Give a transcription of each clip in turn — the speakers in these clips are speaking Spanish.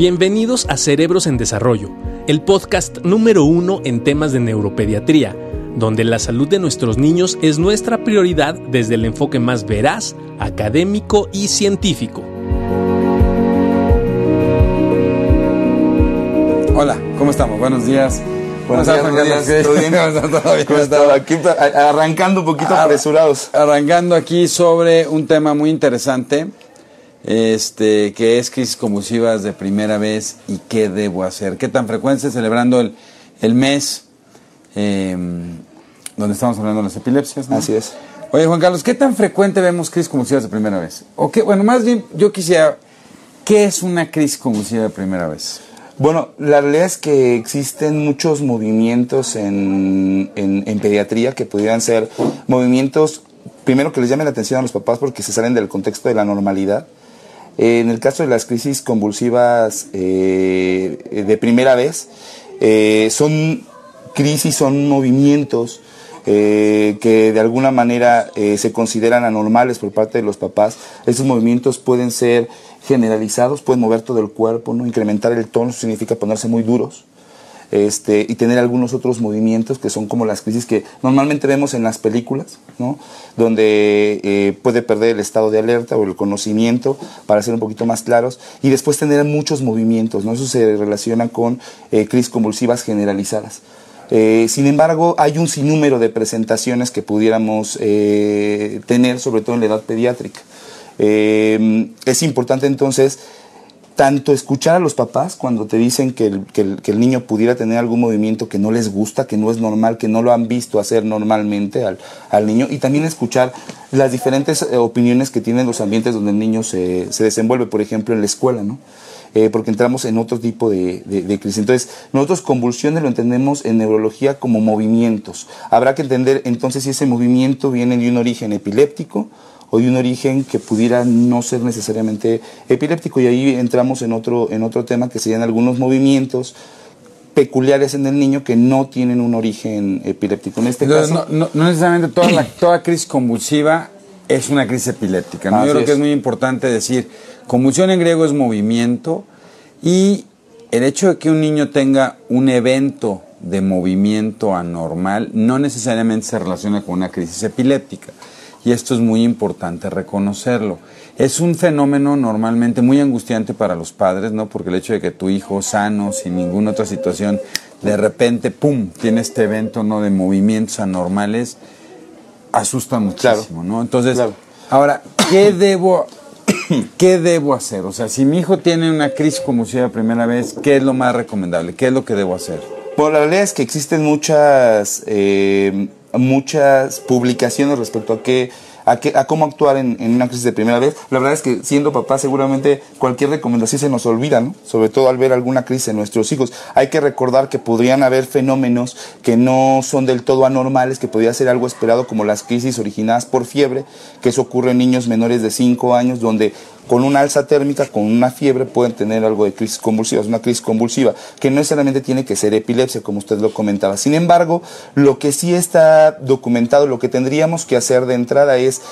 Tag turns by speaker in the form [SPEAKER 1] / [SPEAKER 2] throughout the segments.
[SPEAKER 1] Bienvenidos a Cerebros en Desarrollo, el podcast número uno en temas de neuropediatría, donde la salud de nuestros niños es nuestra prioridad desde el enfoque más veraz, académico y científico.
[SPEAKER 2] Hola, ¿cómo estamos? Buenos días.
[SPEAKER 3] Buenos días, buenos días. ¿Todo bien? ¿Cómo está? Aquí arrancando un poquito apresurados.
[SPEAKER 2] Arrancando aquí sobre un tema muy interesante, este, que es crisis convulsivas de primera vez y qué debo hacer. ¿Qué tan frecuente celebrando el, el mes em, donde estamos hablando de las epilepsias?
[SPEAKER 3] Así es.
[SPEAKER 2] Oye, Juan Carlos, ¿qué tan frecuente vemos crisis convulsivas de primera vez? O qué, bueno, más bien yo quisiera, ¿qué es una crisis convulsiva de primera vez?
[SPEAKER 3] Bueno, la realidad es que existen muchos movimientos en, en, pediatría que pudieran ser movimientos, primero que les llamen la atención a los papás porque se salen del contexto de la normalidad. En el caso de las crisis convulsivas eh, de primera vez, eh, son crisis, son movimientos eh, que de alguna manera se consideran anormales por parte de los papás. Esos movimientos pueden ser generalizados, pueden mover todo el cuerpo, ¿no? incrementar el tono significa ponerse muy duros. Este, y tener algunos otros movimientos que son como las crisis que normalmente vemos en las películas, ¿no? donde eh, puede perder el estado de alerta o el conocimiento para ser un poquito más claros y después tener muchos movimientos, ¿no? eso se relaciona con eh, crisis convulsivas generalizadas. Eh, sin embargo, hay un sinnúmero de presentaciones que pudiéramos tener, sobre todo en la edad pediátrica. Eh, es importante entonces tanto escuchar a los papás cuando te dicen que el, niño pudiera tener algún movimiento que no les gusta, que no es normal, que no lo han visto hacer normalmente al, niño, y también escuchar las diferentes eh, opiniones que tienen los ambientes donde el niño se, desenvuelve, por ejemplo, en la escuela, ¿no? Eh, porque entramos en otro tipo de, de, crisis. Entonces, nosotros convulsiones lo entendemos en neurología como movimientos. Habrá que entender entonces si ese movimiento viene de un origen epiléptico, o de un origen que pudiera no ser necesariamente epiléptico. Y ahí entramos en otro, en otro tema que serían algunos movimientos peculiares en el niño que no tienen un origen epiléptico. En este caso,
[SPEAKER 2] no, necesariamente toda, toda crisis convulsiva es una crisis epiléptica. ¿no? Yo creo que es muy importante decir, convulsión en griego es movimiento y el hecho de que un niño tenga un evento de movimiento anormal no necesariamente se relaciona con una crisis epiléptica y esto es muy importante reconocerlo. Es un fenómeno normalmente muy angustiante para los padres, ¿no? Porque el hecho de que tu hijo sano, sin ninguna otra situación, de repente, ¡pum!, tiene este evento, ¿no?, de movimientos anormales, asusta muchísimo, ¿no? Entonces, ahora, ¿qué debo, ¿qué debo hacer? O sea, si mi hijo tiene una crisis convulsiva la primera vez, ¿qué es lo más recomendable? ¿Qué es lo que debo hacer?
[SPEAKER 3] Bueno, la realidad es que existen muchas... Eh, muchas publicaciones respecto a qué a, qué, a cómo actuar en, en, una crisis de primera vez. La verdad es que siendo papá seguramente cualquier recomendación se nos olvida, ¿no? Sobre todo al ver alguna crisis en nuestros hijos. Hay que recordar que podrían haber fenómenos que no son del todo anormales, que podría ser algo esperado como las crisis originadas por fiebre, que eso ocurre en niños menores de 5 años, donde con una alza térmica, con una fiebre, pueden tener algo de crisis convulsiva, es una crisis convulsiva, que no necesariamente tiene que ser epilepsia, como usted lo comentaba. Sin embargo, lo que sí está documentado, lo que tendríamos que hacer de entrada es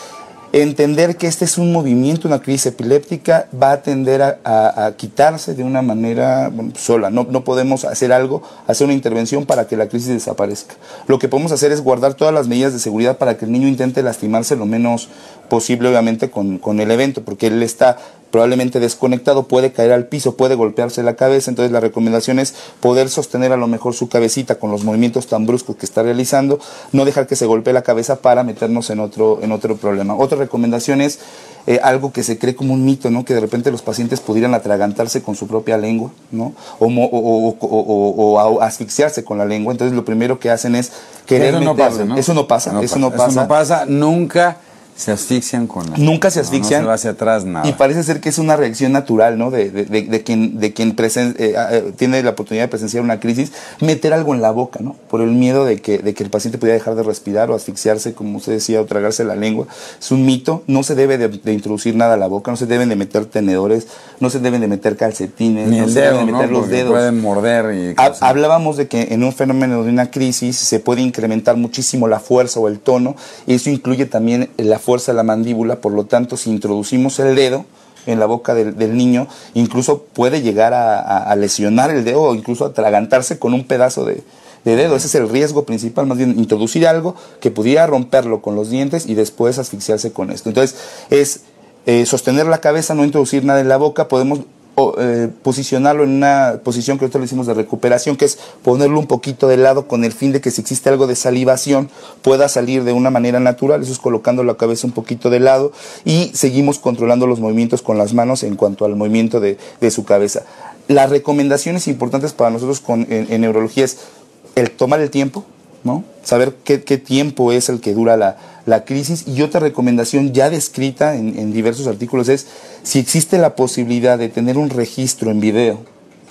[SPEAKER 3] entender que este es un movimiento, una crisis epiléptica, va a tender a, quitarse de una manera sola. No, no, podemos hacer algo, hacer una intervención para que la crisis desaparezca. Lo que podemos hacer es guardar todas las medidas de seguridad para que el niño intente lastimarse lo menos posible, obviamente, con, con el evento, porque él está probablemente desconectado, puede caer al piso, puede golpearse la cabeza, entonces la recomendación es poder sostener a lo mejor su cabecita con los movimientos tan bruscos que está realizando, no dejar que se golpee la cabeza para meternos en otro, en otro problema. Otra recomendación es eh, algo que se cree como un mito, ¿no? Que de repente los pacientes pudieran atragantarse con su propia lengua, ¿no? O, asfixiarse con la lengua. Entonces lo primero que hacen es querer
[SPEAKER 2] eso no pasa, ¿no?
[SPEAKER 3] Eso no pasa, eso no pasa.
[SPEAKER 2] Eso no pasa nunca se asfixian con la...
[SPEAKER 3] Nunca se asfixian.
[SPEAKER 2] No, hacia atrás nada.
[SPEAKER 3] Y parece ser que es una reacción natural, ¿no? De, de, de, quien, de quien eh, ah, eh, tiene la oportunidad de presenciar una crisis, meter algo en la boca, ¿no? Por el miedo de que, de que el paciente pudiera dejar de respirar o asfixiarse, como usted decía, o tragarse la lengua. Es un mito. No se debe de, introducir nada a la boca, no se deben de meter tenedores, no se deben de meter calcetines,
[SPEAKER 2] Ni
[SPEAKER 3] no
[SPEAKER 2] se
[SPEAKER 3] deben
[SPEAKER 2] de
[SPEAKER 3] meter los dedos.
[SPEAKER 2] pueden morder y...
[SPEAKER 3] Hablábamos de que en un fenómeno de una crisis se puede incrementar muchísimo la fuerza o el tono, y eso incluye también la fuerza de la mandíbula por lo tanto, si introducimos el dedo, en la boca del, niño, incluso puede llegar a, lesionar el dedo o incluso atragantarse con un pedazo de, dedo. Ese es el riesgo principal, más bien introducir algo que pudiera romperlo con los dientes y después asfixiarse con esto. Entonces, es eh, sostener la cabeza, no introducir nada en la boca, podemos eh, posicionarlo en una posición que nosotros le decimos de recuperación, que es ponerlo un poquito de lado con el fin de que si existe algo de salivación pueda salir de una manera natural, eso es colocando la cabeza un poquito de lado y seguimos controlando los movimientos con las manos en cuanto al movimiento de, su cabeza. Las recomendaciones importantes para nosotros en, neurología es el tomar el tiempo, saber qué, tiempo es el que dura la, crisis y otra recomendación ya descrita en diversos artículos es si existe la posibilidad de tener un registro en video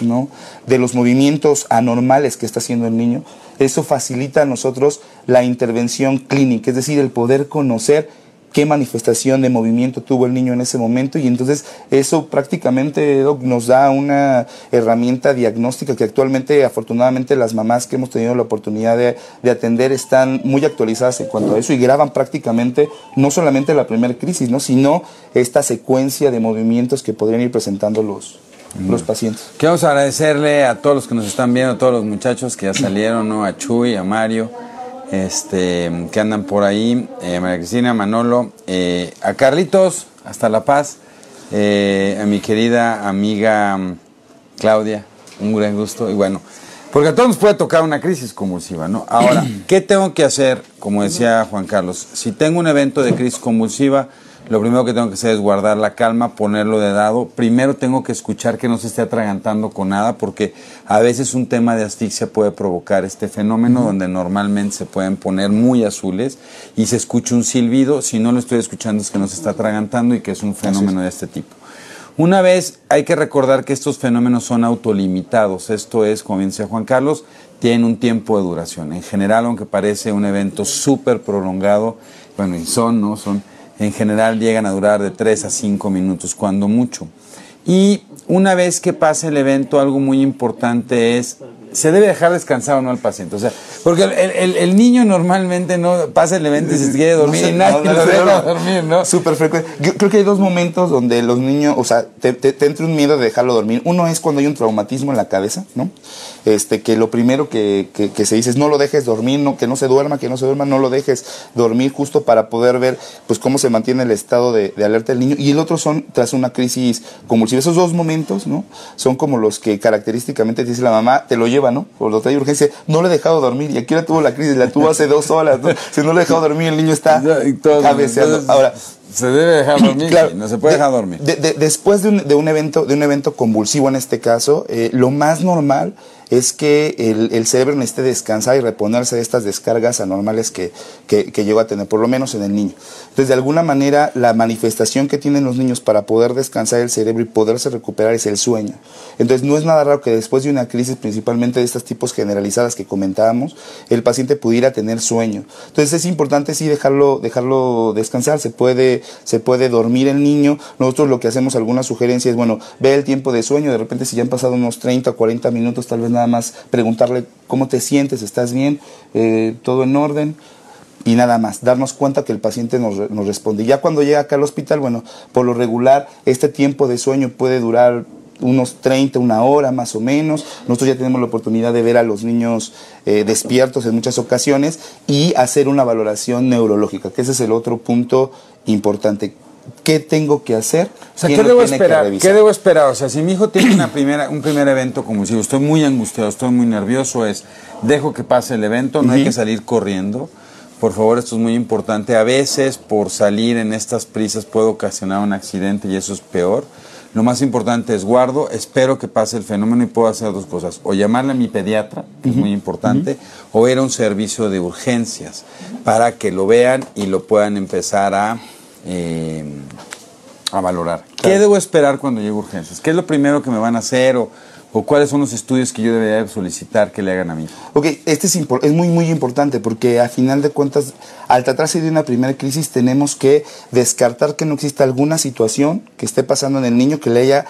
[SPEAKER 3] ¿no? de los movimientos anormales que está haciendo el niño, eso facilita a nosotros la intervención clínica, es decir, el poder conocer qué manifestación de movimiento tuvo el niño en ese momento y entonces eso prácticamente nos da una herramienta diagnóstica que actualmente afortunadamente las mamás que hemos tenido la oportunidad de, atender están muy actualizadas en cuanto a eso y graban prácticamente no solamente la primera crisis, ¿no? sino esta secuencia de movimientos que podrían ir presentando los, los pacientes.
[SPEAKER 2] Queremos agradecerle a todos los que nos están viendo, a todos los muchachos que ya salieron, ¿no? a Chuy, a Mario este, que andan por ahí, eh, María Cristina, Manolo, eh, a Carlitos, hasta La Paz, eh, a mi querida amiga mm, Claudia, un gran gusto, y bueno, porque a todos nos puede tocar una crisis convulsiva, ¿no? Ahora, ¿qué tengo que hacer? Como decía Juan Carlos, si tengo un evento de crisis convulsiva, lo primero que tengo que hacer es guardar la calma, ponerlo de dado. Primero tengo que escuchar que no se esté atragantando con nada, porque a veces un tema de asfixia puede provocar este fenómeno donde normalmente se pueden poner muy azules y se escucha un silbido. Si no lo estoy escuchando es que no se está atragantando y que es un fenómeno de este tipo. Una vez hay que recordar que estos fenómenos son autolimitados. Esto es, como bien decía Juan Carlos, tienen un tiempo de duración. En general, aunque parece un evento súper prolongado, bueno, y son, ¿no? Son en general llegan a durar de 3 a 5 minutos, cuando mucho. Y una vez que pasa el evento, algo muy importante es se debe dejar descansar o no al paciente. O sea, porque el, niño normalmente no pasa el evento y se quiere dormir y nadie lo deja dormir, ¿no?
[SPEAKER 3] Súper frecuente. Yo creo que hay dos momentos donde los niños, o sea, te, te, entra un miedo de dejarlo dormir. Uno es cuando hay un traumatismo en la cabeza, ¿no? Este, que lo primero que, que, se dice es no lo dejes dormir, no, que no se duerma, que no se duerma, no lo dejes dormir justo para poder ver pues cómo se mantiene el estado de, de alerta del niño. Y el otro son tras una crisis convulsiva. Esos dos momentos, ¿no? Son como los que característicamente te dice la mamá, te lo lleva ¿no? Por lo trae urgencia, no le he dejado dormir. Y aquí la tuvo la crisis, la tuvo hace dos horas. Si no le he dejado dormir, el niño está cabeceando. Ahora,
[SPEAKER 2] se debe dejar dormir, no se puede dejar dormir.
[SPEAKER 3] después de un, de un, evento, de un evento convulsivo en este caso, eh, lo más normal es que el, el, cerebro necesite descansar y reponerse de estas descargas anormales que, que, que, llegó a tener, por lo menos en el niño. Entonces, de alguna manera, la manifestación que tienen los niños para poder descansar el cerebro y poderse recuperar es el sueño. Entonces, no es nada raro que después de una crisis, principalmente de estos tipos generalizadas que comentábamos, el paciente pudiera tener sueño. Entonces, es importante sí dejarlo, dejarlo descansar, se puede, se puede dormir el niño. Nosotros lo que hacemos, alguna sugerencia es, bueno, ve el tiempo de sueño, de repente si ya han pasado unos 30 o 40 minutos, tal vez nada más preguntarle cómo te sientes, estás bien, eh, todo en orden y nada más, darnos cuenta que el paciente nos, responde. Ya cuando llega acá al hospital, bueno, por lo regular, este tiempo de sueño puede durar unos 30, una hora más o menos. Nosotros ya tenemos la oportunidad de ver a los niños eh, despiertos en muchas ocasiones y hacer una valoración neurológica, que ese es el otro punto importante. ¿Qué tengo que hacer?
[SPEAKER 2] O sea, ¿qué debo esperar? ¿Qué debo esperar? O sea, si mi hijo tiene una primera, un primer evento como si estoy muy angustiado, estoy muy nervioso, es dejo que pase el evento, no hay que salir corriendo. Por favor, esto es muy importante. A veces, por salir en estas prisas, puede ocasionar un accidente y eso es peor. Lo más importante es guardo, espero que pase el fenómeno y puedo hacer dos cosas. O llamarle a mi pediatra, que es muy importante, o ir a un servicio de urgencias para que lo vean y lo puedan empezar a eh, a valorar. ¿Qué debo esperar cuando llegue a urgencias? ¿Qué es lo primero que me van a hacer o, cuáles son los estudios que yo debería solicitar que le hagan a mí?
[SPEAKER 3] Ok, este es, es muy, muy importante porque a final de cuentas, al tratarse de una primera crisis, tenemos que descartar que no exista alguna situación que esté pasando en el niño que le haya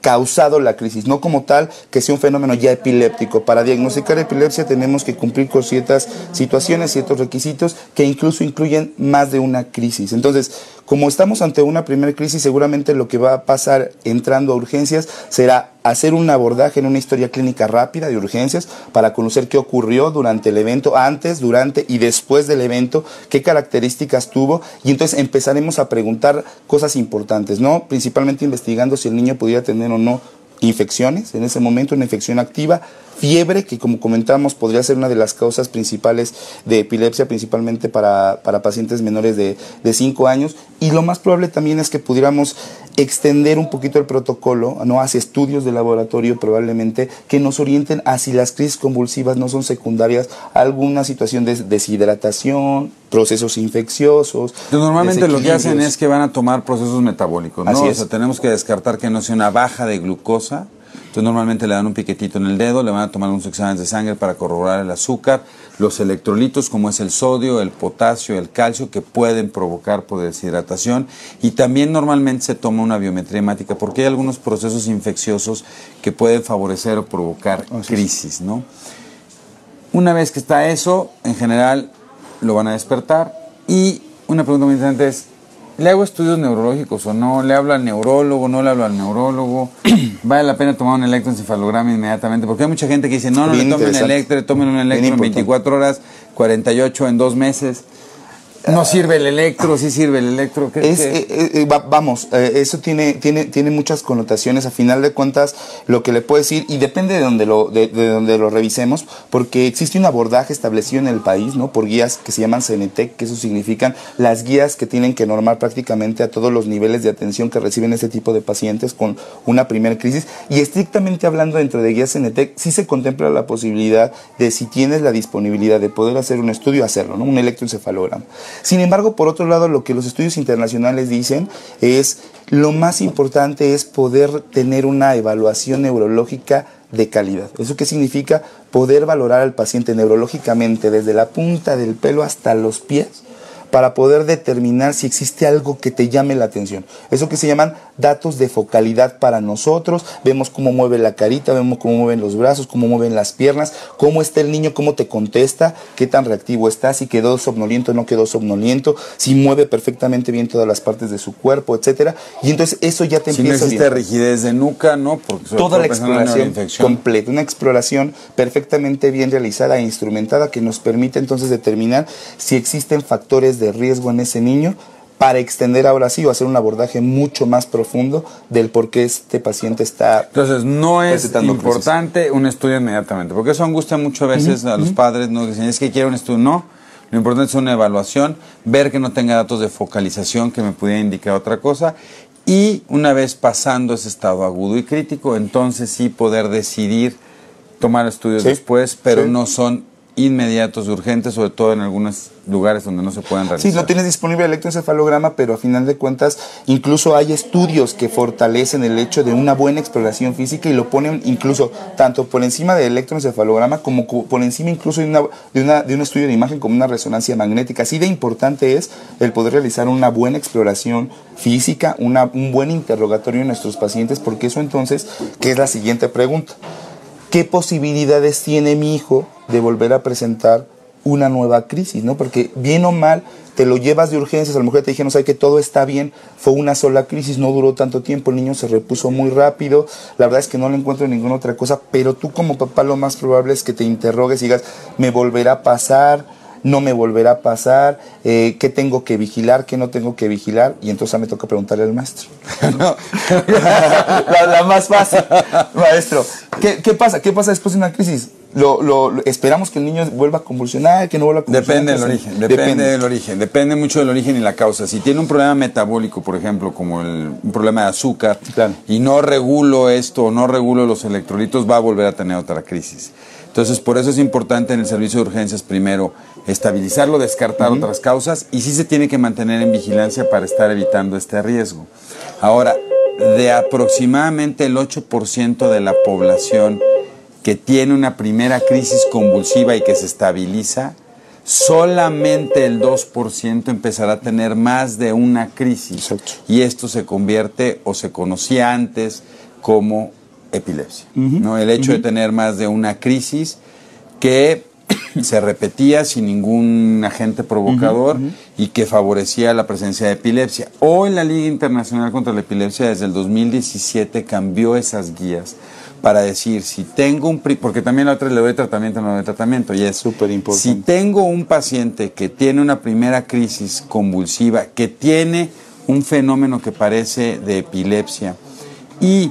[SPEAKER 3] causado la crisis, no como tal que sea un fenómeno ya epiléptico. Para diagnosticar epilepsia tenemos que cumplir con ciertas situaciones, ciertos requisitos que incluso incluyen más de una crisis. Entonces, Como estamos ante una primera crisis, seguramente lo que va a pasar entrando a urgencias será hacer un abordaje en una historia clínica rápida de urgencias para conocer qué ocurrió durante el evento, antes, durante y después del evento, qué características tuvo y entonces empezaremos a preguntar cosas importantes, ¿no? Principalmente investigando si el niño pudiera tener o no infecciones, en ese momento una infección activa, fiebre, que como comentamos podría ser una de las causas principales de epilepsia, principalmente para, pacientes menores de 5 años, y lo más probable también es que pudiéramos extender un poquito el protocolo ¿no? hacia estudios de laboratorio probablemente que nos orienten a si las crisis convulsivas no son secundarias a alguna situación de deshidratación, procesos infecciosos.
[SPEAKER 2] Normalmente lo que hacen es que van a tomar procesos metabólicos, ¿no? O sea, tenemos que descartar que no sea una baja de glucosa. Entonces normalmente le dan un piquetito en el dedo, le van a tomar unos exámenes de sangre para corroborar el azúcar, los electrolitos como es el sodio, el potasio, el calcio que pueden provocar por deshidratación y también normalmente se toma una biometría hemática porque hay algunos procesos infecciosos que pueden favorecer o provocar crisis, ¿no? Una vez que está eso, en general lo van a despertar. Y una pregunta muy interesante es, ¿le hago estudios neurológicos o no? ¿Le hablo al neurólogo? ¿No le hablo al neurólogo? ¿Vale la pena tomar un electroencefalograma inmediatamente? Porque hay mucha gente que dice, no, no le tomen electro, tomen un electro en 24 horas, 48 en dos meses. No sirve el electro, sí sirve el electro.
[SPEAKER 3] Es, eh, eh, eh, vamos, eso tiene, tiene, tiene muchas connotaciones. A final de cuentas, lo que le puedo decir, y depende de donde lo, de, donde lo revisemos, porque existe un abordaje establecido en el país, ¿no? Por guías que se llaman CNTEC, que eso significan las guías que tienen que normar prácticamente a todos los niveles de atención que reciben este tipo de pacientes con una primera crisis. Y estrictamente hablando dentro de guías CNTEC, sí se contempla la posibilidad de si tienes la disponibilidad de poder hacer un estudio, hacerlo, ¿no? Un electroencefalograma. Sin embargo, por otro lado, lo que los estudios internacionales dicen es lo más importante es poder tener una evaluación neurológica de calidad. ¿Eso qué significa? Poder valorar al paciente neurológicamente desde la punta del pelo hasta los pies para poder determinar si existe algo que te llame la atención. Eso que se llaman datos de focalidad para nosotros. Vemos cómo mueve la carita, vemos cómo mueven los brazos, cómo mueven las piernas, cómo está el niño, cómo te contesta, qué tan reactivo está, si quedó somnoliento o no quedó somnoliento, si mueve perfectamente bien todas las partes de su cuerpo, etcétera. Y entonces eso ya te empieza
[SPEAKER 2] a. Si no existe rigidez de nuca, ¿no?
[SPEAKER 3] Porque Toda la exploración completa, una exploración perfectamente bien realizada e instrumentada que nos permite entonces determinar si existen factores de riesgo en ese niño para extender ahora sí o hacer un abordaje mucho más profundo del por qué este paciente está.
[SPEAKER 2] Entonces, no es importante un estudio inmediatamente, porque eso angustia mucho a veces a los padres, ¿no? dicen, es que quiero un estudio. No, lo importante es una evaluación, ver que no tenga datos de focalización que me pudiera indicar otra cosa. Y una vez pasando ese estado agudo y crítico, entonces sí poder decidir tomar estudios después, pero no son inmediatos, urgentes, sobre todo en algunos lugares donde no se pueden realizar.
[SPEAKER 3] Sí, no tienes disponible el electroencefalograma, pero a final de cuentas incluso hay estudios que fortalecen el hecho de una buena exploración física y lo ponen incluso tanto por encima del electroencefalograma como por encima incluso de, una, de, una, de un estudio de imagen como una resonancia magnética. Así de importante es el poder realizar una buena exploración física, una, un buen interrogatorio en nuestros pacientes, porque eso entonces, ¿qué es la siguiente pregunta? ¿Qué posibilidades tiene mi hijo de volver a presentar una nueva crisis, ¿no? Porque bien o mal te lo llevas de urgencias, a lo mejor te dijeron, sabe que todo está bien, fue una sola crisis, no duró tanto tiempo, el niño se repuso muy rápido, la verdad es que no le encuentro ninguna otra cosa, pero tú como papá lo más probable es que te interrogues y digas, ¿me volverá a pasar? No me volverá a pasar, eh, qué tengo que vigilar, qué no tengo que vigilar, y entonces me toca preguntarle al maestro. la, más fácil, maestro, ¿qué, ¿qué, pasa? ¿Qué pasa después de una crisis? Lo, lo, esperamos que el niño vuelva a convulsionar, que no vuelva a convulsionar.
[SPEAKER 2] Depende del origen, depende, del origen, depende mucho del origen y la causa. Si tiene un problema metabólico, por ejemplo, como el, un problema de azúcar, y no regulo esto, no regulo los electrolitos, va a volver a tener otra crisis. Entonces, por eso es importante en el servicio de urgencias primero estabilizarlo, descartar otras causas y sí se tiene que mantener en vigilancia para estar evitando este riesgo. Ahora, de aproximadamente el 8% de la población que tiene una primera crisis convulsiva y que se estabiliza, solamente el 2% empezará a tener más de una crisis. Y esto se convierte o se conocía antes como epilepsia. ¿no? El hecho de tener más de una crisis que se repetía sin ningún agente provocador y que favorecía la presencia de epilepsia. Hoy la Liga Internacional contra la Epilepsia desde el 2017 cambió esas guías para decir si tengo un porque también la otra le doy tratamiento no doy tratamiento y es
[SPEAKER 3] súper importante
[SPEAKER 2] si tengo un paciente que tiene una primera crisis convulsiva que tiene un fenómeno que parece de epilepsia y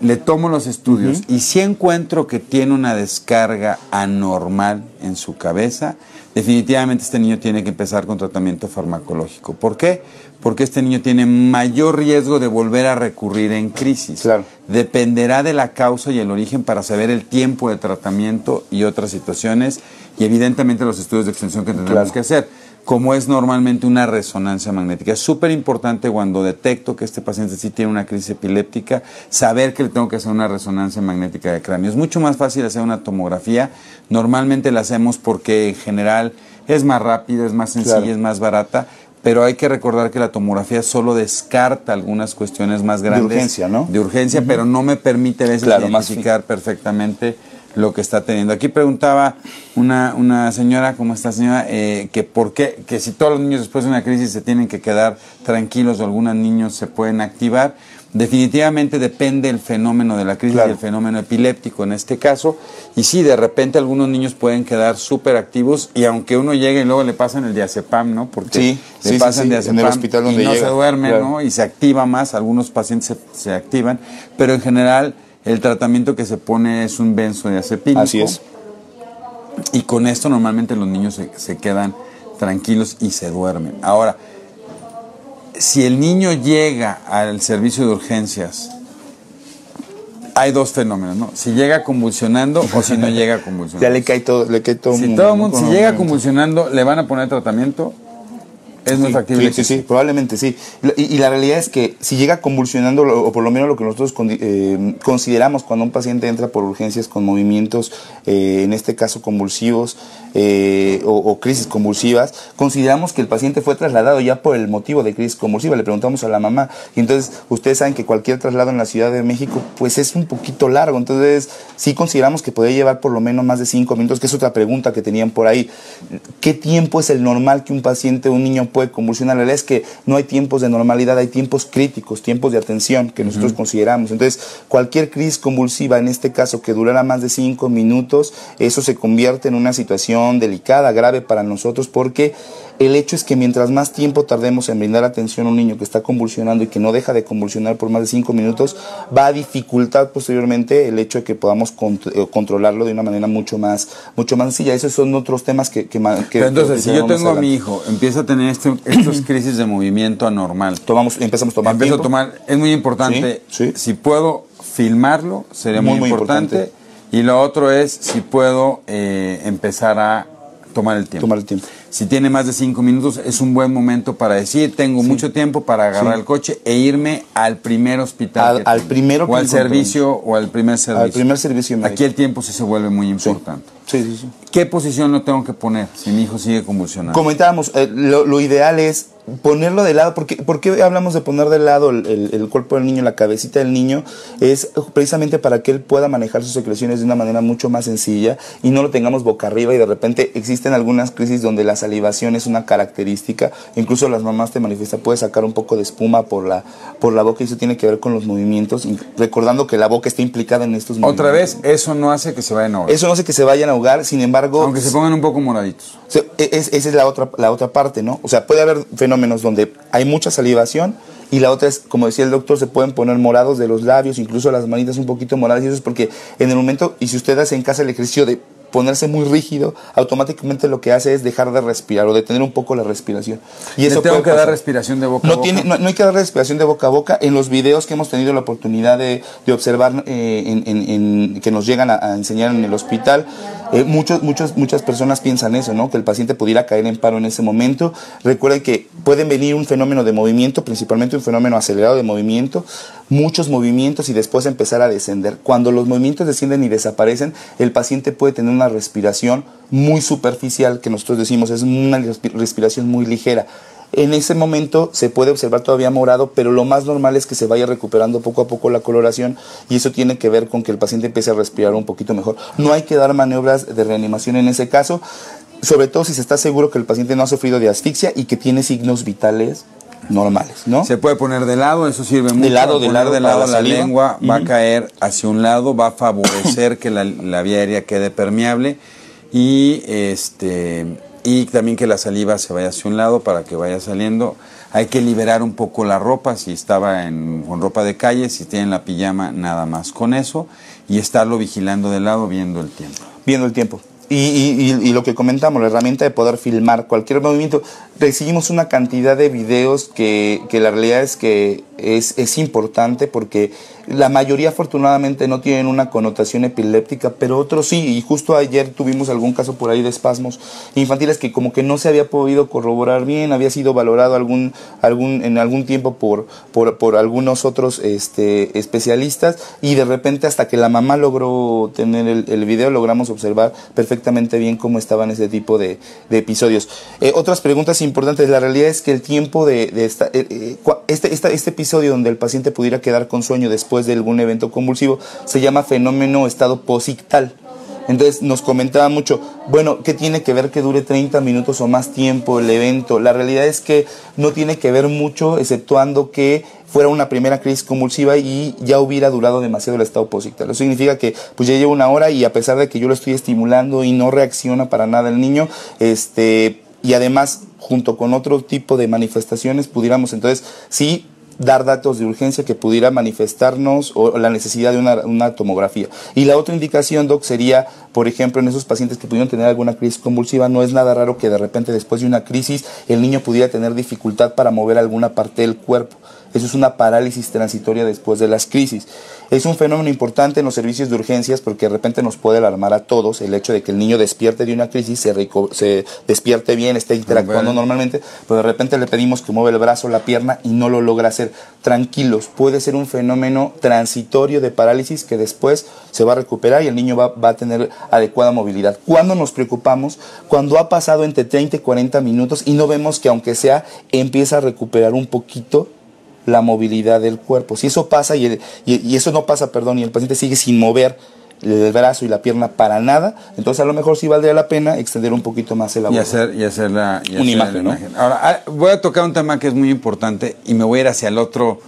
[SPEAKER 2] le tomo los estudios y si encuentro que tiene una descarga anormal en su cabeza, definitivamente este niño tiene que empezar con tratamiento farmacológico. ¿Por qué? Porque este niño tiene mayor riesgo de volver a recurrir en crisis.
[SPEAKER 3] Claro.
[SPEAKER 2] Dependerá de la causa y el origen para saber el tiempo de tratamiento y otras situaciones y evidentemente los estudios de extensión que tendremos que hacer como es normalmente una resonancia magnética. Es súper importante cuando detecto que este paciente sí tiene una crisis epiléptica, saber que le tengo que hacer una resonancia magnética de cráneo. Es mucho más fácil hacer una tomografía. Normalmente la hacemos porque en general es más rápida, es más sencilla, es más barata. Pero hay que recordar que la tomografía solo descarta algunas cuestiones más grandes.
[SPEAKER 3] De urgencia, ¿no?
[SPEAKER 2] De urgencia, pero no me permite a veces identificar perfectamente lo que está teniendo. Aquí preguntaba una, una señora, como esta señora, eh, que por qué, que si todos los niños después de una crisis se tienen que quedar tranquilos o algunos niños se pueden activar. Definitivamente depende el fenómeno de la crisis y el fenómeno epiléptico en este caso. Y sí, de repente algunos niños pueden quedar súper activos y aunque uno llegue y luego le pasan el diazepam, ¿no? Porque
[SPEAKER 3] sí,
[SPEAKER 2] le pasan
[SPEAKER 3] diazepam en el hospital donde
[SPEAKER 2] y no se duerme, ¿no? Y se activa más, algunos pacientes se, se activan, pero en general el tratamiento que se pone es un benzodiazepínico.
[SPEAKER 3] Así es.
[SPEAKER 2] Y con esto normalmente los niños se, quedan tranquilos y se duermen. Ahora, si el niño llega al servicio de urgencias, hay dos fenómenos, ¿no? Si llega convulsionando o si no llega convulsionando.
[SPEAKER 3] Ya le cae todo, le cae todo.
[SPEAKER 2] Si todo el mundo, si llega convulsionando, le van a poner tratamiento es muy factible.
[SPEAKER 3] Sí, sí, probablemente sí. Y, la realidad es que si llega convulsionando, o por lo menos lo que nosotros eh, consideramos cuando un paciente entra por urgencias con movimientos, eh, en este caso convulsivos eh, o, crisis convulsivas, consideramos que el paciente fue trasladado ya por el motivo de crisis convulsiva. Le preguntamos a la mamá. Y entonces, ustedes saben que cualquier traslado en la Ciudad de México, pues es un poquito largo. Entonces, sí consideramos que podría llevar por lo menos más de cinco minutos, que es otra pregunta que tenían por ahí. ¿Qué tiempo es el normal que un paciente, un niño puede convulsionar. La realidad es que no hay tiempos de normalidad, hay tiempos críticos, tiempos de atención que nosotros consideramos. Entonces, cualquier crisis convulsiva, en este caso, que durara más de cinco minutos, eso se convierte en una situación delicada, grave para nosotros, porque el hecho es que mientras más tiempo tardemos en brindar atención a un niño que está convulsionando y que no deja de convulsionar por más de cinco minutos, va a dificultar posteriormente el hecho de que podamos eh, controlarlo de una manera mucho más, mucho más sencilla. Esos son otros temas que... que,
[SPEAKER 2] entonces, si yo tengo a mi hijo, empieza a tener este, estos crisis de movimiento anormal.
[SPEAKER 3] Tomamos, empezamos a tomar
[SPEAKER 2] Empiezo a tomar, es muy importante, si puedo filmarlo, sería muy, importante. Y lo otro es si puedo eh, empezar a tomar el tiempo.
[SPEAKER 3] Tomar el tiempo.
[SPEAKER 2] Si tiene más de cinco minutos, es un buen momento para decir, tengo mucho tiempo para agarrar el coche e irme al primer hospital.
[SPEAKER 3] Al, primero
[SPEAKER 2] O al servicio, o al primer servicio.
[SPEAKER 3] Al primer servicio
[SPEAKER 2] Aquí el tiempo sí se vuelve muy importante.
[SPEAKER 3] Sí, sí, sí.
[SPEAKER 2] ¿Qué posición lo tengo que poner si mi hijo sigue convulsionando?
[SPEAKER 3] Comentábamos, eh, lo, ideal es ponerlo de lado, porque ¿por qué hablamos de poner de lado el, cuerpo del niño, la cabecita del niño? Es precisamente para que él pueda manejar sus secreciones de una manera mucho más sencilla y no lo tengamos boca arriba y de repente existen algunas crisis donde la salivación es una característica, incluso las mamás te manifiestan, puede sacar un poco de espuma por la, por la boca y eso tiene que ver con los movimientos, recordando que la boca está implicada en estos movimientos.
[SPEAKER 2] Otra vez, eso no hace que se vayan a ahogar.
[SPEAKER 3] Eso no hace que se vayan a ahogar, sin embargo...
[SPEAKER 2] Aunque se pongan un poco moraditos.
[SPEAKER 3] E, esa es la otra, la otra parte, ¿no? O sea, puede haber fenómenos donde hay mucha salivación y la otra es, como decía el doctor, se pueden poner morados de los labios, incluso las manitas un poquito moradas y eso es porque en el momento, y si usted hace en casa el ejercicio de ponerse muy rígido, automáticamente lo que hace es dejar de respirar o detener un poco la respiración.
[SPEAKER 2] Y eso tengo que dar respiración de boca
[SPEAKER 3] no
[SPEAKER 2] a boca.
[SPEAKER 3] Tiene, no, hay que dar respiración de boca a boca. En los videos que hemos tenido la oportunidad de, observar, eh, en, que nos llegan a, enseñar en el hospital, eh, muchos, muchos, muchas personas piensan eso, ¿no? que el paciente pudiera caer en paro en ese momento. Recuerden que pueden venir un fenómeno de movimiento, principalmente un fenómeno acelerado de movimiento, muchos movimientos y después empezar a descender. Cuando los movimientos descienden y desaparecen, el paciente puede tener una respiración muy superficial, que nosotros decimos es una respiración muy ligera. En ese momento se puede observar todavía morado, pero lo más normal es que se vaya recuperando poco a poco la coloración y eso tiene que ver con que el paciente empiece a respirar un poquito mejor. No hay que dar maniobras de reanimación en ese caso, sobre todo si se está seguro que el paciente no ha sufrido de asfixia y que tiene signos vitales normales, ¿no?
[SPEAKER 2] Se puede poner de lado, eso sirve mucho.
[SPEAKER 3] De lado, de lado,
[SPEAKER 2] de lado la, lengua va a caer hacia un lado, va a favorecer que la, la, vía aérea quede permeable y este y también que la saliva se vaya hacia un lado para que vaya saliendo. Hay que liberar un poco la ropa, si estaba en, con ropa de calle, si tienen la pijama, nada más con eso, y estarlo vigilando de lado viendo el tiempo.
[SPEAKER 3] Viendo el tiempo. Y, lo que comentamos, la herramienta de poder filmar cualquier movimiento. Recibimos una cantidad de videos que, que la realidad es que es, es importante porque la mayoría afortunadamente no tienen una connotación epiléptica, pero otros sí. Y justo ayer tuvimos algún caso por ahí de espasmos infantiles que como que no se había podido corroborar bien, había sido valorado algún, algún, en algún tiempo por, por, por algunos otros este, especialistas y de repente hasta que la mamá logró tener el, el video logramos observar perfectamente bien cómo estaban ese tipo de, episodios. Eh, otras preguntas importantes, la realidad es que el tiempo de, esta, eh, eh, este, este episodio donde el paciente pudiera quedar con sueño después de algún evento convulsivo, se llama fenómeno estado posictal. Entonces nos comentaba mucho, bueno, ¿qué tiene que ver que dure 30 minutos o más tiempo el evento? La realidad es que no tiene que ver mucho, exceptuando que fuera una primera crisis convulsiva y ya hubiera durado demasiado el estado posictal. Eso significa que pues ya lleva una hora y a pesar de que yo lo estoy estimulando y no reacciona para nada el niño, este y además junto con otro tipo de manifestaciones pudiéramos entonces sí dar datos de urgencia que pudiera manifestarnos o la necesidad de una, tomografía. Y la otra indicación, Doc, sería, por ejemplo, en esos pacientes que pudieron tener alguna crisis convulsiva, no es nada raro que de repente después de una crisis el niño pudiera tener dificultad para mover alguna parte del cuerpo. Eso es una parálisis transitoria después de las crisis. Es un fenómeno importante en los servicios de urgencias porque de repente nos puede alarmar a todos el hecho de que el niño despierte de una crisis, se, se despierte bien, esté interactuando normalmente, pero de repente le pedimos que mueva el brazo, la pierna y no lo logra hacer. Tranquilos, puede ser un fenómeno transitorio de parálisis que después se va a recuperar y el niño va, va a tener adecuada movilidad. ¿Cuándo nos preocupamos? Cuando ha pasado entre 30 y 40 minutos y no vemos que aunque sea empieza a recuperar un poquito la movilidad del cuerpo. Si eso pasa y, y, eso no pasa, perdón, y el paciente sigue sin mover el brazo y la pierna para nada, entonces a lo mejor sí valdría la pena extender un poquito más el
[SPEAKER 2] Y hacer, y hacer la,
[SPEAKER 3] Una imagen,
[SPEAKER 2] Ahora, ah, voy a tocar un tema que es muy importante y me voy a ir hacia el otro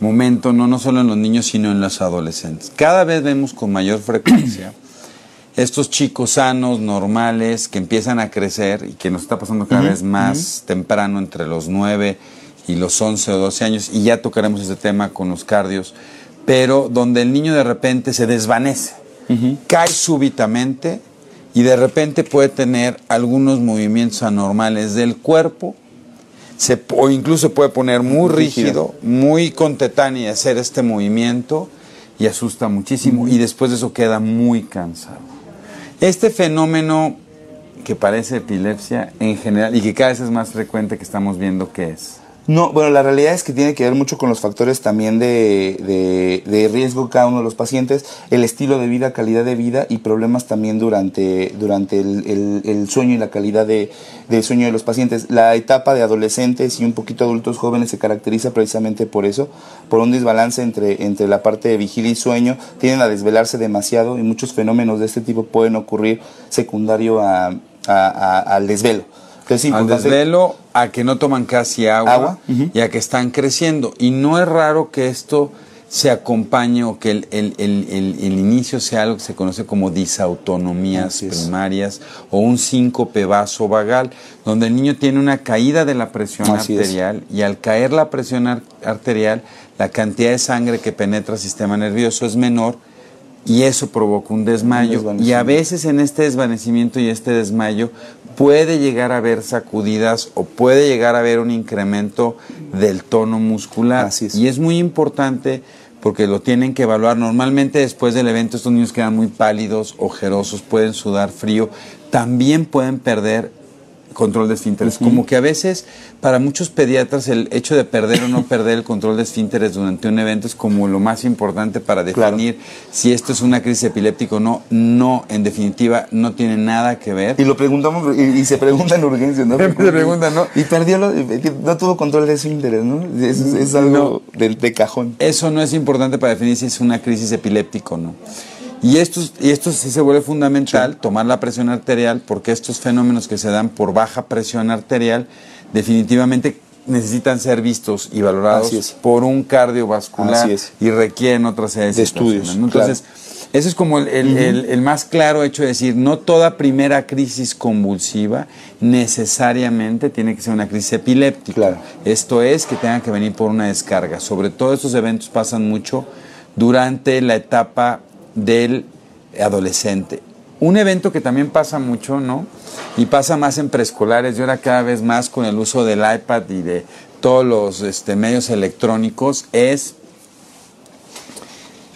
[SPEAKER 2] momento, no, no solo en los niños, sino en los adolescentes. Cada vez vemos con mayor frecuencia estos chicos sanos, normales, que empiezan a crecer y que nos está pasando cada vez más temprano, entre los 9 y los 11 o 12 años, y ya tocaremos ese tema con los cardios, pero donde el niño de repente se desvanece, cae súbitamente y de repente puede tener algunos movimientos anormales del cuerpo, se, o incluso puede poner muy rígido, muy contetáneo y hacer este movimiento y asusta muchísimo y después de eso queda muy cansado. Este fenómeno que parece epilepsia en general y que cada vez es más frecuente que estamos viendo que es.
[SPEAKER 3] No, bueno, la realidad es que tiene que ver mucho con los factores también de, de, riesgo cada uno de los pacientes, el estilo de vida, calidad de vida y problemas también durante, durante el, el, sueño y la calidad de, sueño de los pacientes. La etapa de adolescentes y un poquito adultos jóvenes se caracteriza precisamente por eso, por un desbalance entre, entre la parte de vigilia y sueño, tienden a desvelarse demasiado y muchos fenómenos de este tipo pueden ocurrir secundario a, al desvelo
[SPEAKER 2] al desvelo, a que no toman casi agua, y a que están creciendo. Y no es raro que esto se acompañe o que el, el, el, el inicio sea algo que se conoce como disautonomías primarias o un síncope vagal, donde el niño tiene una caída de la presión arterial y al caer la presión arterial, la cantidad de sangre que penetra el sistema nervioso es menor y eso provoca un desmayo. y a veces en este desvanecimiento y este desmayo puede llegar a haber sacudidas o puede llegar a haber un incremento del tono muscular. Y es muy importante porque lo tienen que evaluar. Normalmente después del evento estos niños quedan muy pálidos, ojerosos, pueden sudar frío, también pueden perder control de esfínteres. Como que a veces, para muchos pediatras, el hecho de perder o no perder el control de esfínteres durante un evento es como lo más importante para definir si esto es una crisis epiléptica o no. No, en definitiva, no tiene nada que ver.
[SPEAKER 3] Y lo preguntamos, y, se pregunta en urgencia, ¿no?
[SPEAKER 2] se pregunta, ¿no?
[SPEAKER 3] Y perdió, no tuvo control de esfínteres, ¿no? Es, algo de, de, cajón.
[SPEAKER 2] Eso no es importante para definir si es una crisis epiléptica o no. Y esto, y esto sí se vuelve fundamental, tomar la presión arterial, porque estos fenómenos que se dan por baja presión arterial definitivamente necesitan ser vistos y valorados por un cardiovascular y requieren otra serie de, estudios. Entonces, eso es como el, más claro hecho de decir, no toda primera crisis convulsiva necesariamente tiene que ser una crisis epiléptica. Esto es que tenga que venir por una descarga. Sobre todo estos eventos pasan mucho durante la etapa del adolescente. Un evento que también pasa mucho, ¿no? Y pasa más en preescolares y ahora cada vez más con el uso del iPad y de todos los este, medios electrónicos es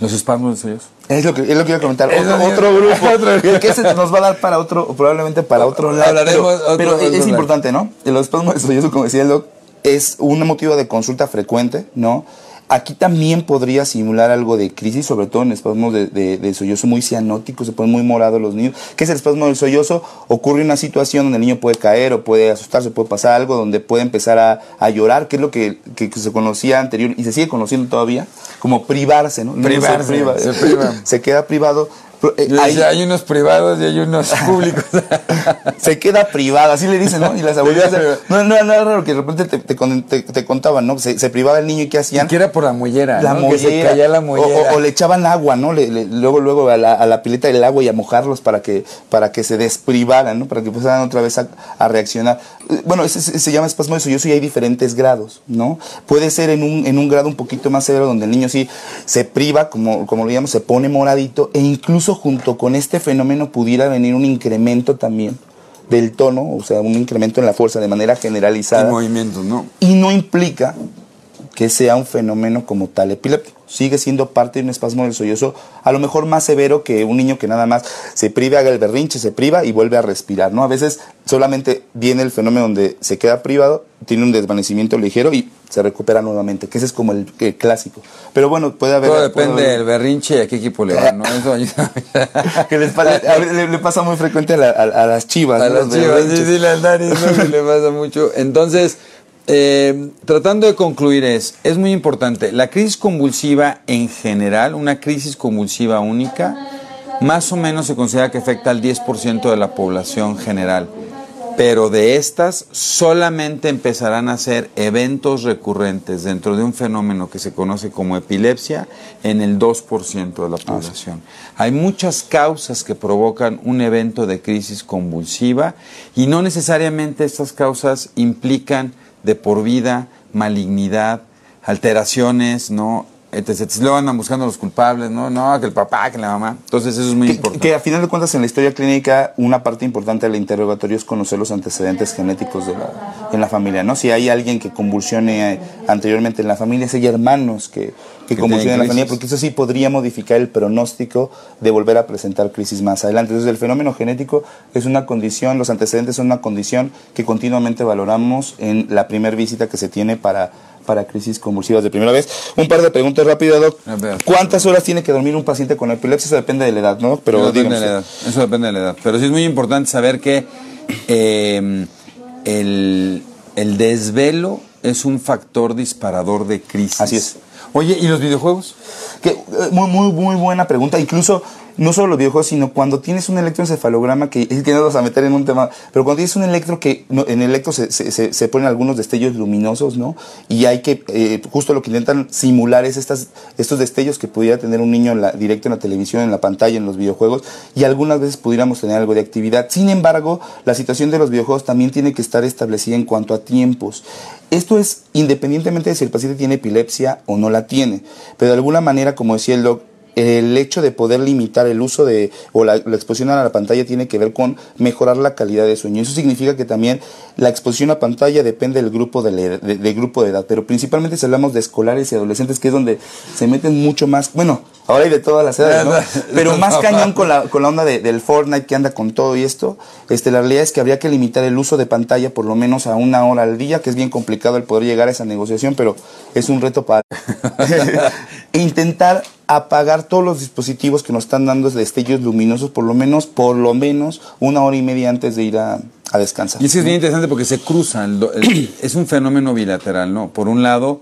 [SPEAKER 2] los espasmos de sueños.
[SPEAKER 3] Es lo que, es lo que iba a comentar. Otro, grupo. que ese nos va a dar para otro, probablemente para otro lado. pero, es, importante, ¿no? Los espasmos de como decía el doc, es un motivo de consulta frecuente, ¿no? Aquí también podría simular algo de crisis, sobre todo en espasmos de, de, sollozo muy cianótico, se ponen muy morados los niños. ¿Qué es el espasmo del sollozo? Ocurre una situación donde el niño puede caer o puede asustarse, puede pasar algo, donde puede empezar a, llorar, que es lo que, se conocía anterior y se sigue conociendo todavía, como privarse, ¿no?
[SPEAKER 2] Privarse,
[SPEAKER 3] se, priva, se queda privado
[SPEAKER 2] eh, hay, unos privados y hay unos públicos.
[SPEAKER 3] se queda privado, así le dicen, ¿no? Y las abuelitas. no, no, no, raro que de repente te, te, contaban, ¿no? Se, privaba el niño y ¿qué hacían?
[SPEAKER 2] Que era por la mollera.
[SPEAKER 3] La ¿no? se caía la mollera. O, le echaban agua, ¿no? luego, luego a la, a la, pileta del agua y a mojarlos para que, para que se desprivaran, ¿no? Para que empezaran otra vez a, reaccionar. Eh, bueno, ese, se llama espasmo de sollozo y hay diferentes grados, ¿no? Puede ser en un, en un grado un poquito más severo donde el niño sí se priva, como, como lo llamamos, se pone moradito e incluso junto con este fenómeno pudiera venir un incremento también del tono, o sea, un incremento en la fuerza de manera generalizada.
[SPEAKER 2] Y movimientos, ¿no?
[SPEAKER 3] Y no implica que sea un fenómeno como tal epiléptico. Sigue siendo parte de un espasmo del sollozo, a lo mejor más severo que un niño que nada más se priva, haga el berrinche, se priva y vuelve a respirar, ¿no? A veces solamente viene el fenómeno donde se queda privado, tiene un desvanecimiento ligero y se recupera nuevamente, que ese es como el, clásico. Pero bueno, puede haber...
[SPEAKER 2] Todo depende del berrinche y a qué equipo le va, ¿no? Eso
[SPEAKER 3] que les le, pasa muy frecuente a, las chivas.
[SPEAKER 2] A las chivas, sí, sí, la ¿no? le pasa mucho. Entonces... Eh, tratando de concluir es, es muy importante, la crisis convulsiva en general, una crisis convulsiva única, más o menos se considera que afecta al 10% de la población general, pero de estas solamente empezarán a ser eventos recurrentes dentro de un fenómeno que se conoce como epilepsia en el 2% de la ah, población. Hay muchas causas que provocan un evento de crisis convulsiva y no necesariamente estas causas implican de por vida, malignidad, alteraciones, ¿no? Etc. Luego andan buscando los culpables, ¿no? No, que el papá, que la mamá. Entonces eso es muy importante.
[SPEAKER 3] Que a final de cuentas en la historia clínica una parte importante del interrogatorio es conocer los antecedentes genéticos de la, en la familia, ¿no? Si hay alguien que convulsione anteriormente en la familia, si hay hermanos que, que, convulsionen en la familia, porque eso sí podría modificar el pronóstico de volver a presentar crisis más adelante. Entonces el fenómeno genético es una condición, los antecedentes son una condición que continuamente valoramos en la primera visita que se tiene para para crisis convulsivas de primera vez. Un par de preguntas rápidas, Doc. ¿Cuántas horas tiene que dormir un paciente con epilepsia? Eso depende de la edad, ¿no?
[SPEAKER 2] Pero Eso depende de la edad. Eso depende de la edad. Pero sí es muy importante saber que eh, el, el desvelo es un factor disparador de crisis.
[SPEAKER 3] Así es.
[SPEAKER 2] Oye, ¿y los videojuegos?
[SPEAKER 3] Que, eh, muy, muy, muy buena pregunta. Incluso no solo los videojuegos, sino cuando tienes un electroencefalograma, que no vas a meter en un tema, pero cuando tienes un electro que en el electro se, se, se, ponen algunos destellos luminosos, ¿no? Y hay que, eh, justo lo que intentan simular es estas, estos destellos que pudiera tener un niño en la, directo en la televisión, en la pantalla, en los videojuegos, y algunas veces pudiéramos tener algo de actividad. Sin embargo, la situación de los videojuegos también tiene que estar establecida en cuanto a tiempos. Esto es independientemente de si el paciente tiene epilepsia o no la tiene, pero de alguna manera, como decía el doc, el hecho de poder limitar el uso de o la, exposición a la pantalla tiene que ver con mejorar la calidad de sueño. Eso significa que también la exposición a pantalla depende del grupo de, grupo de edad, pero principalmente si hablamos de escolares y adolescentes, que es donde se meten mucho más, bueno, ahora hay de todas las edades, ¿no? pero más cañón con la, con la onda del Fortnite que anda con todo y esto, este, la realidad es que habría que limitar el uso de pantalla por lo menos a una hora al día, que es bien complicado el poder llegar a esa negociación, pero es un reto para intentar apagar todos los dispositivos que nos están dando destellos luminosos por lo menos, por lo menos una hora y media antes de ir a, descansar.
[SPEAKER 2] Y eso es bien interesante porque se cruzan, es un fenómeno bilateral, ¿no? Por un lado,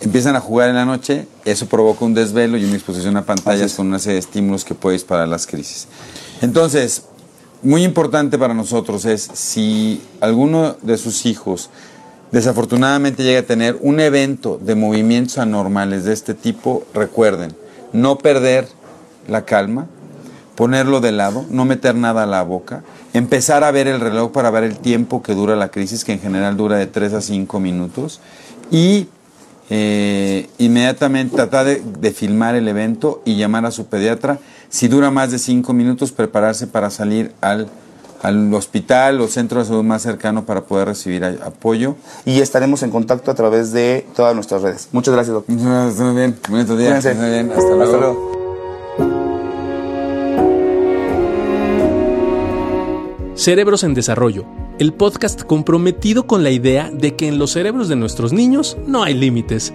[SPEAKER 2] empiezan a jugar en la noche, eso provoca un desvelo y una exposición a pantallas con una serie de estímulos que puede disparar las crisis. Entonces, muy importante para nosotros es si alguno de sus hijos desafortunadamente llega a tener un evento de movimientos anormales de este tipo, recuerden, no perder la calma, ponerlo de lado, no meter nada a la boca, empezar a ver el reloj para ver el tiempo que dura la crisis, que en general dura de 3 a 5 minutos, y eh, inmediatamente tratar de, filmar el evento y llamar a su pediatra. Si dura más de 5 minutos, prepararse para salir al al hospital o centro de salud más cercano para poder recibir apoyo.
[SPEAKER 3] Y estaremos en contacto a través de todas nuestras redes. Muchas gracias, doctor. Muchas
[SPEAKER 2] gracias, muy bien. Bonito día. Muy bien. Hasta luego. Hasta luego.
[SPEAKER 1] Cerebros en Desarrollo, el podcast comprometido con la idea de que en los cerebros de nuestros niños no hay límites.